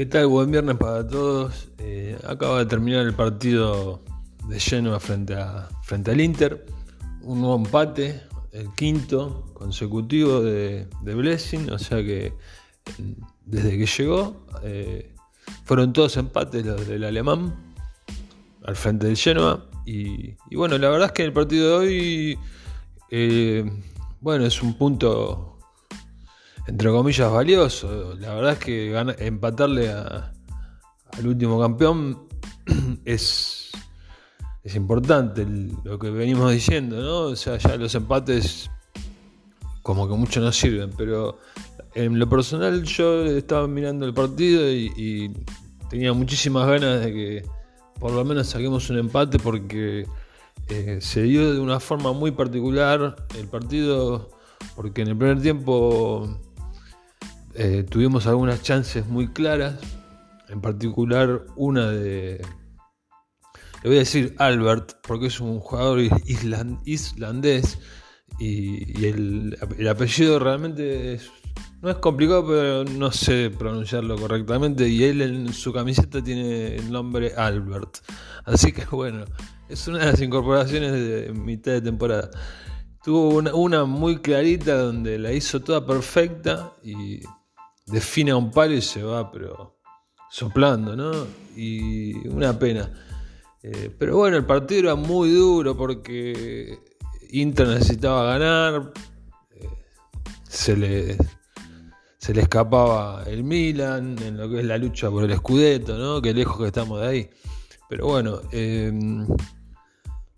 ¿Qué tal? Buen viernes para todos. Eh, acaba de terminar el partido de Genoa frente, a, frente al Inter. Un nuevo empate, el quinto consecutivo de, Blessing. O sea que desde que llegó eh, fueron todos empates los del alemán al frente del Genoa. Y, bueno, la verdad es que el partido de hoy, eh, bueno, es un punto entre comillas, valioso. La verdad es que empatarle al último campeón es, es importante lo que venimos diciendo, ¿no? O sea, ya los empates como que mucho no sirven, pero en lo personal yo estaba mirando el partido y, tenía muchísimas ganas de que por lo menos saquemos un empate porque eh, se dio de una forma muy particular el partido, porque en el primer tiempo eh, tuvimos algunas chances muy claras, en particular una de, le voy a decir Albert, porque es un jugador islandés y, el, apellido realmente no es complicado, pero no sé pronunciarlo correctamente y él en su camiseta tiene el nombre Albert. Así que bueno, es una de las incorporaciones de mitad de temporada. Tuvo una, una muy clarita donde la hizo toda perfecta y define a un palo y se va, pero soplando, ¿no? Y una pena. Eh, pero bueno, el partido era muy duro porque Inter necesitaba ganar. Eh, se, le, se le escapaba el Milan en lo que es la lucha por el Scudetto, ¿no? Qué lejos que estamos de ahí. Pero bueno, em,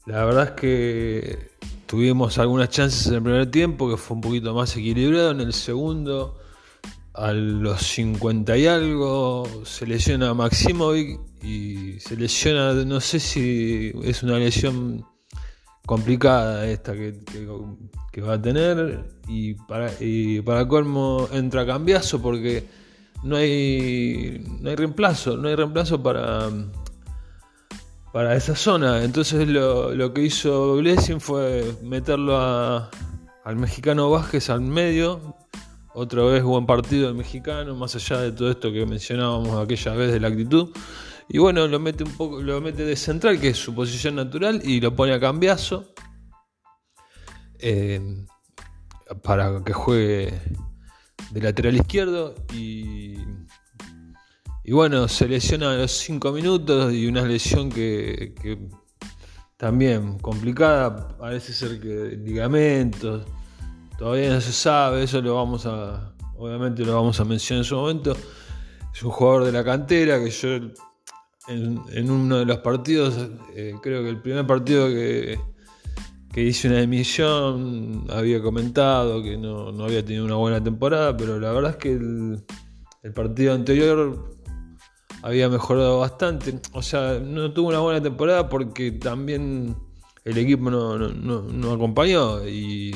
la verdad es que tuvimos algunas chances en el primer tiempo que fue un poquito más equilibrado. En el segundo a los 50 y algo se lesiona Maximovic y se lesiona, no sé si es una lesión complicada esta que, va a tener y para, y para colmo entra Cambiazo porque no hay, no hay reemplazo, no hay reemplazo para, para esa zona. Entonces lo, que hizo Blessing fue meterlo al mexicano Vázquez al medio otra vez buen partido del mexicano, más allá de todo esto que mencionábamos aquella vez de la actitud. Y bueno, lo mete un poco, lo mete de central, que es su posición natural, y lo pone a cambiazo. Eh, para que juegue de lateral izquierdo. Y, y bueno, se lesiona a los 5 minutos y una lesión que, que también complicada, parece ser que ligamentos Todavía no se sabe, eso lo vamos a, obviamente lo vamos a mencionar en su momento. Es un jugador de la cantera que yo en, uno de los partidos, eh, creo que el primer partido que, que hice una emisión había comentado que no, había tenido una buena temporada, pero la verdad es que el, partido anterior había mejorado bastante. O sea, no tuvo una buena temporada porque también el equipo no, no, no acompañó y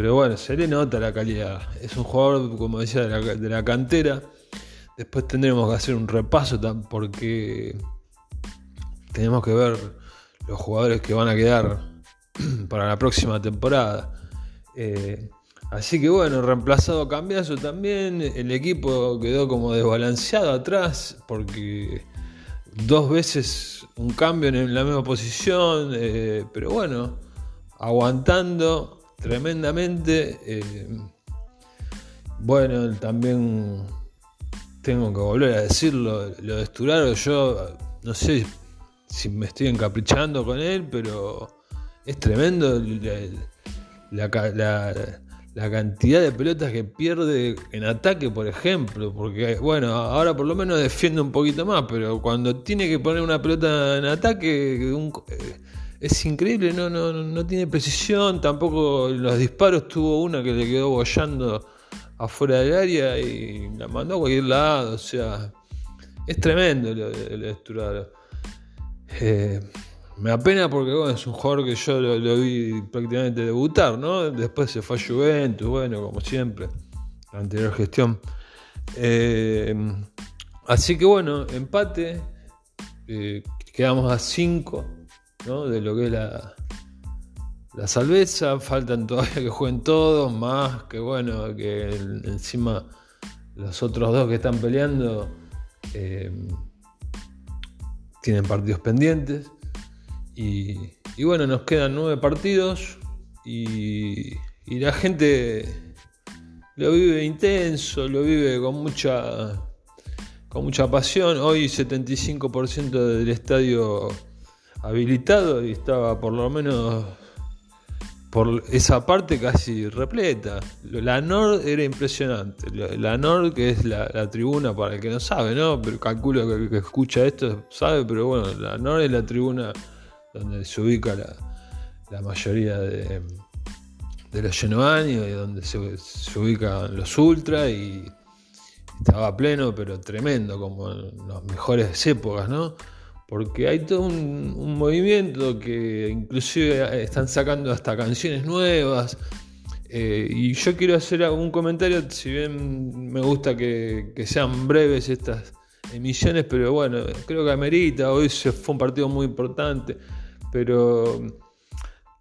pero bueno, se le nota la calidad. Es un jugador, como decía, de la, cantera. Después tendremos que hacer un repaso porque tenemos que ver los jugadores que van a quedar para la próxima temporada. Eh, así que bueno, reemplazado Cambiazo también. El equipo quedó como desbalanceado atrás porque dos veces un cambio en la misma posición. Eh, pero bueno, aguantando tremendamente. Eh, bueno, también tengo que volver a decirlo, lo de Sturaro, yo no sé si me estoy encaprichando con él, pero es tremendo la, cantidad de pelotas que pierde en ataque, por ejemplo, porque bueno, ahora por lo menos defiende un poquito más, pero cuando tiene que poner una pelota en ataque, un, eh, es increíble, no, no, no tiene precisión, tampoco los disparos tuvo una que le quedó bollando afuera del área y la mandó a cualquier lado, o sea, es tremendo de Esturado. Eh, me apena porque bueno, es un jugador que yo lo, vi prácticamente debutar, ¿no? Después se fue a Juventus, bueno, como siempre, la anterior gestión. Eh, así que bueno, empate, eh, quedamos a 5 de lo que es la, la salveza. Faltan todavía que jueguen todos, más que bueno, que encima los otros dos que están peleando eh, tienen partidos pendientes. Y, bueno, nos quedan nueve partidos y, la gente lo vive intenso, lo vive con mucha, con mucha pasión. Hoy 75% del estadio habilitado y estaba por lo menos por esa parte casi repleta. La Nord era impresionante. La Nord, que es la, tribuna para el que no sabe, ¿no? Pero calculo que el que escucha esto sabe, pero bueno, la Nord es la tribuna donde se ubica la, mayoría de, de los Genoani y donde se, se, ubican los Ultra y estaba pleno, pero tremendo, como en las mejores épocas, ¿no? Porque hay todo un, movimiento que inclusive están sacando hasta canciones nuevas. Eh, y yo quiero hacer un comentario, si bien me gusta que, sean breves estas emisiones, pero bueno, creo que amerita, hoy fue un partido muy importante, pero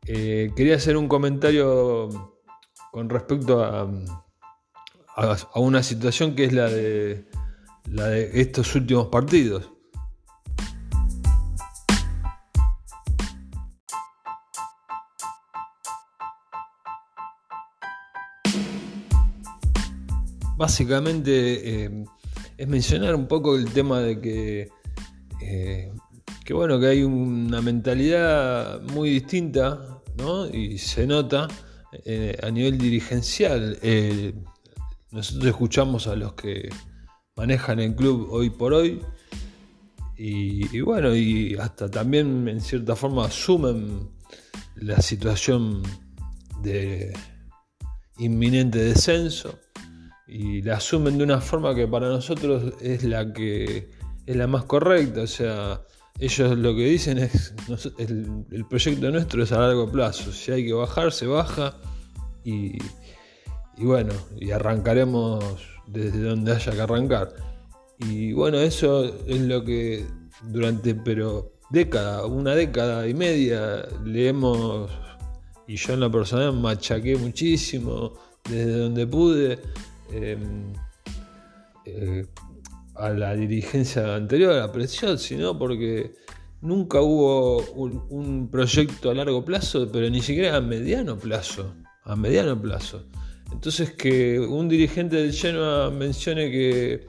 eh, quería hacer un comentario con respecto a, a, una situación que es la de, la de estos últimos partidos. Básicamente eh, es mencionar un poco el tema de que, eh, que, bueno, que hay una mentalidad muy distinta, ¿no? Y se nota eh, a nivel dirigencial. nosotros escuchamos a los que manejan el club hoy por hoy. Y, y, bueno, y hasta también en cierta forma asumen la situación de inminente descenso y la asumen de una forma que para nosotros es la que es la más correcta. O sea, ellos lo que dicen es el, proyecto nuestro es a largo plazo. Si hay que bajar, se baja y, bueno, y arrancaremos desde donde haya que arrancar. Y bueno, eso es lo que durante pero década, una década y media leemos y yo en la persona machaqué muchísimo desde donde pude a la dirigencia anterior, a la presión, sino porque nunca hubo un, proyecto a largo plazo, pero ni siquiera a mediano plazo. A mediano plazo. Entonces que un dirigente del Genoa mencione que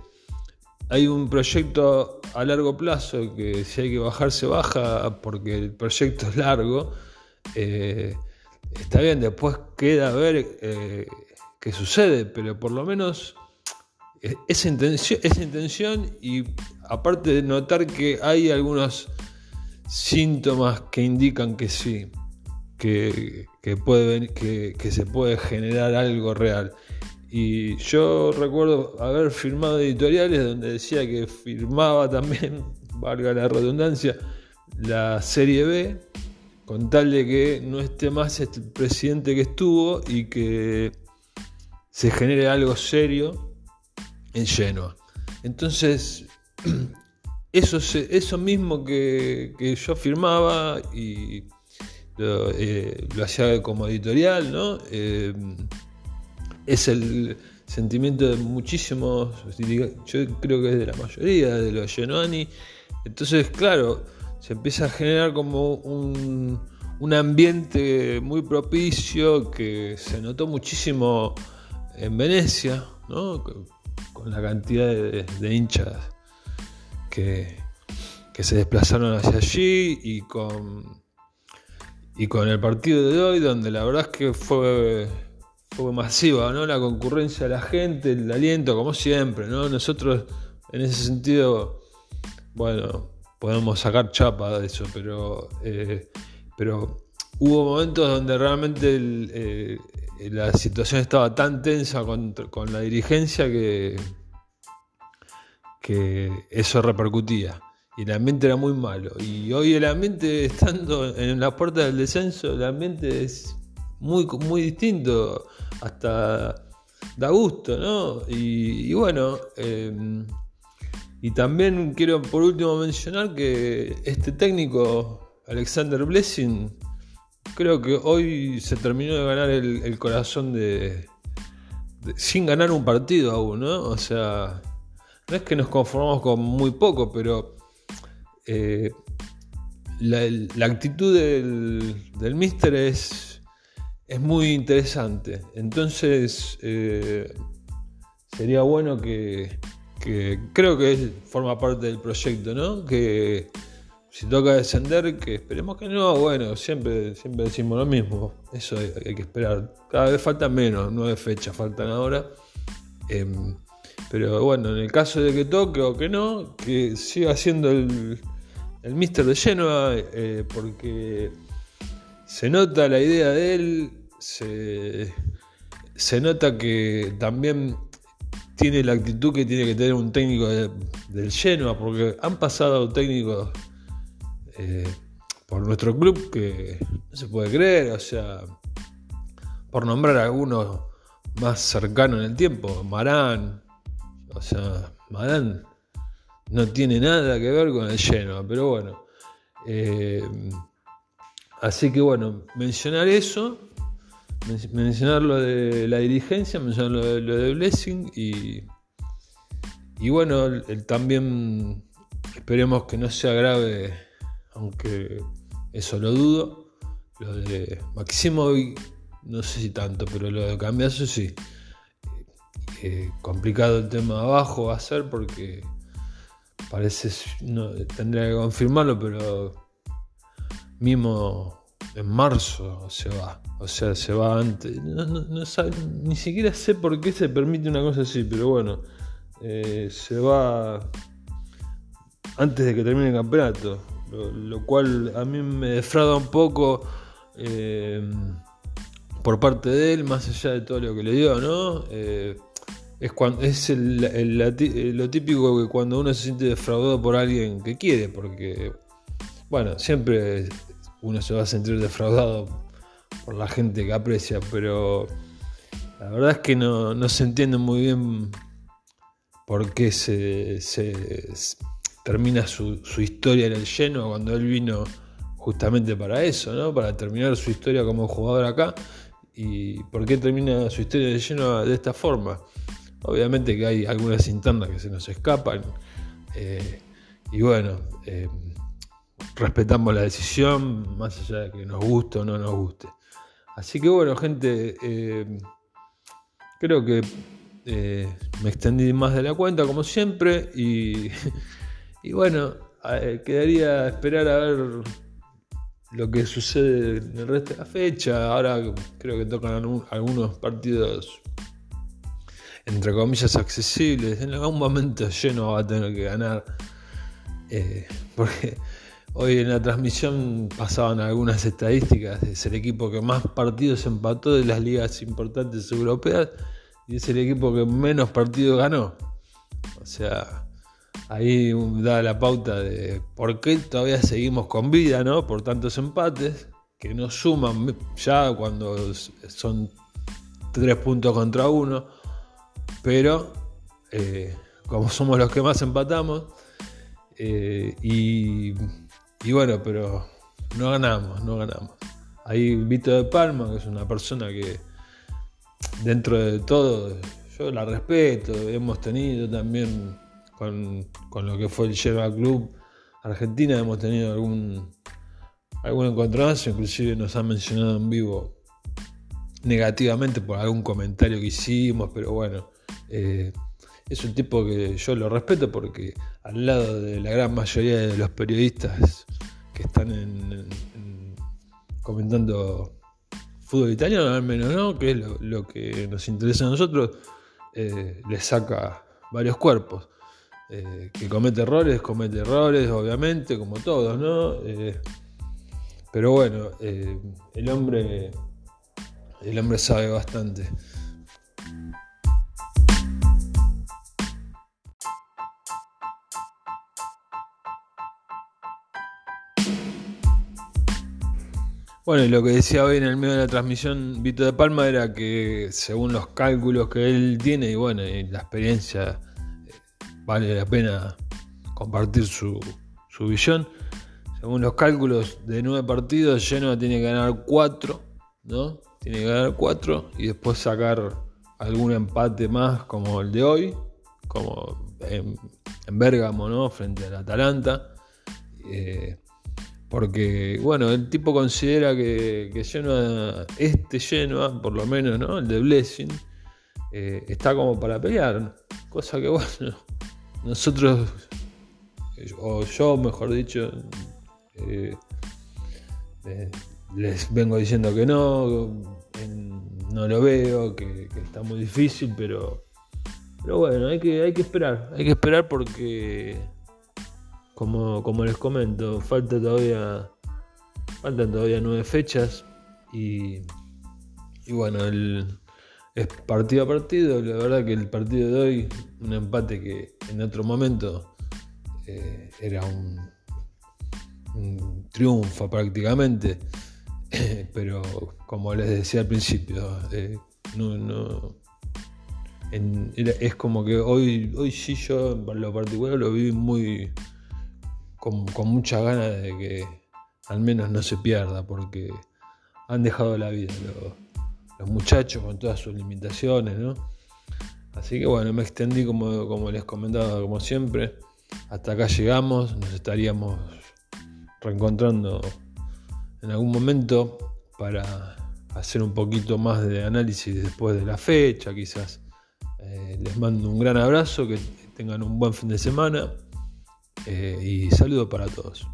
hay un proyecto a largo plazo, que si hay que bajar se baja porque el proyecto es largo, eh, está bien, después queda a ver eh, que sucede, pero por lo menos eh, esa intención, y aparte de notar que hay algunos síntomas que indican que sí, que, puede, que, que se puede generar algo real. Y yo recuerdo haber firmado editoriales donde decía que firmaba también, valga la redundancia, la serie B, con tal de que no esté más el presidente que estuvo y que se genere algo serio en Genoa. Entonces, eso, eso mismo que, yo firmaba y lo, eh, hacía como editorial, ¿no? Eh, es el sentimiento de muchísimos, yo creo que es de la mayoría de los genoani. Entonces, claro, se empieza a generar como un, un ambiente muy propicio que se notó muchísimo en Venecia, con, la cantidad de, hinchas que, se desplazaron hacia allí y con, y con el partido de hoy, donde la verdad es que fue, fue masiva ¿no? la concurrencia de la gente, el aliento, como siempre. ¿no? Nosotros, en ese sentido, bueno, podemos sacar chapa de eso, pero, eh, pero hubo momentos donde realmente el, eh, la situación estaba tan tensa con, la dirigencia que, que eso repercutía. Y el ambiente era muy malo. Y hoy el ambiente, estando en la puerta del descenso, el ambiente es muy, muy distinto. Hasta da gusto, ¿no? Y, bueno, em, y también quiero por último mencionar que este técnico, Alexander Blessing, creo que hoy se terminó de ganar el, corazón de, sin ganar un partido aún, ¿no? O sea, no es que nos conformamos con muy poco, pero eh, la, actitud del, del Mister es, es muy interesante. Entonces, eh, sería bueno que, creo que forma parte del proyecto, ¿no? Que si toca descender, que esperemos que no, bueno, siempre, siempre decimos lo mismo, eso hay, que esperar. Cada vez faltan menos, nueve fechas faltan ahora. Em, pero bueno, en el caso de que toque o que no, que siga siendo el, el Mister de Genoa, eh, porque se nota la idea de él, se, se nota que también tiene la actitud que tiene que tener un técnico del Genoa, porque han pasado técnicos eh, por nuestro club que no se puede creer, o sea, por nombrar a algunos más cercanos en el tiempo, Marán, o sea, Marán no tiene nada que ver con el Genoa, pero bueno. Eh, así que bueno, mencionar eso mencionar lo de la dirigencia, mencionar lo de, lo de Blessing y, y bueno, también esperemos que no sea grave, aunque eso lo dudo, lo de Maximovic, no sé si tanto, pero lo de Cambiazo sí. Eh, complicado el tema abajo va a ser porque parece, no, tendría que confirmarlo, pero mismo en marzo se va. O sea, se va antes. ni siquiera sé por qué se permite una cosa así, pero bueno. Eh, se va antes de que termine el campeonato. Lo, cual a mí me defrauda un poco eh, por parte de él, más allá de todo lo que le dio, ¿no? Eh, es, cuando, es lo típico que cuando uno se siente defraudado por alguien que quiere, porque, bueno, siempre uno se va a sentir defraudado por la gente que aprecia, pero la verdad es que no, se entiende muy bien por qué se, termina su, historia en el lleno cuando él vino justamente para eso, ¿no? para terminar su historia como jugador acá. ¿Y por qué termina su historia en el lleno de esta forma? Obviamente que hay algunas internas que se nos escapan. Eh, y bueno, eh, respetamos la decisión, más allá de que nos guste o no nos guste. Así que bueno, gente, eh, creo que me extendí más de la cuenta, como siempre, y, bueno, eh, quedaría esperar a ver lo que sucede en el resto de la fecha. Ahora creo que tocan algunos partidos entre comillas accesibles. En algún momento lleno va a tener que ganar. porque Hoy en la transmisión pasaban algunas estadísticas, es el equipo que más partidos empató de las ligas importantes europeas y es el equipo que menos partidos ganó. O sea, ahí da la pauta de por qué todavía seguimos con vida, ¿no? Por tantos empates que no suman ya cuando son tres puntos contra uno, pero eh, como somos los que más empatamos eh, y y bueno, pero no ganamos, no ganamos. Ahí Vito de Palma, que es una persona que dentro de todo yo la respeto, hemos tenido también con, lo que fue el Yerba Club Argentina, hemos tenido algún, algún encontronazo, inclusive nos han mencionado en vivo negativamente por algún comentario que hicimos, pero bueno, eh, es un tipo que yo lo respeto porque al lado de la gran mayoría de los periodistas que están comentando fútbol italiano, al menos, ¿no? Que es lo, que nos interesa a nosotros, eh, le saca varios cuerpos. Eh, que comete errores, comete errores, obviamente, como todos, ¿no? Eh, pero bueno, el hombre el hombre sabe bastante. Bueno, y lo que decía hoy en el medio de la transmisión Vito de Palma era que según los cálculos que él tiene y bueno, y la experiencia, eh, vale la pena compartir su, su visión. Según los cálculos de nueve partidos, Genoa tiene que ganar cuatro, ¿no? Tiene que ganar cuatro y después sacar algún empate más como el de hoy, como en, Bérgamo, ¿no? Frente al Atalanta. Eh, porque, bueno, el tipo considera que, que este Genoa, por lo menos, ¿no? El de Blessing, eh, está como para pelear. Cosa que, bueno, nosotros, o yo, mejor dicho, eh, les vengo diciendo que no, no lo veo, que, está muy difícil, pero, pero bueno, hay que, hay que esperar, hay que esperar porque, como, como les comento, falta todavía, faltan todavía nueve fechas y, y bueno, el, es partido a partido, la verdad que el partido de hoy, un empate que en otro momento eh, era un, un triunfo prácticamente. pero como les decía al principio, eh, es como que hoy, hoy sí yo en lo particular lo vi muy con, muchas ganas de que al menos no se pierda, porque han dejado la vida los, muchachos con todas sus limitaciones, ¿no? Así que bueno, me extendí como, como les comentaba, como siempre. Hasta acá llegamos, nos estaríamos reencontrando en algún momento para hacer un poquito más de análisis después de la fecha, quizás. Eh, les mando un gran abrazo, que tengan un buen fin de semana eh, y saludo para todos.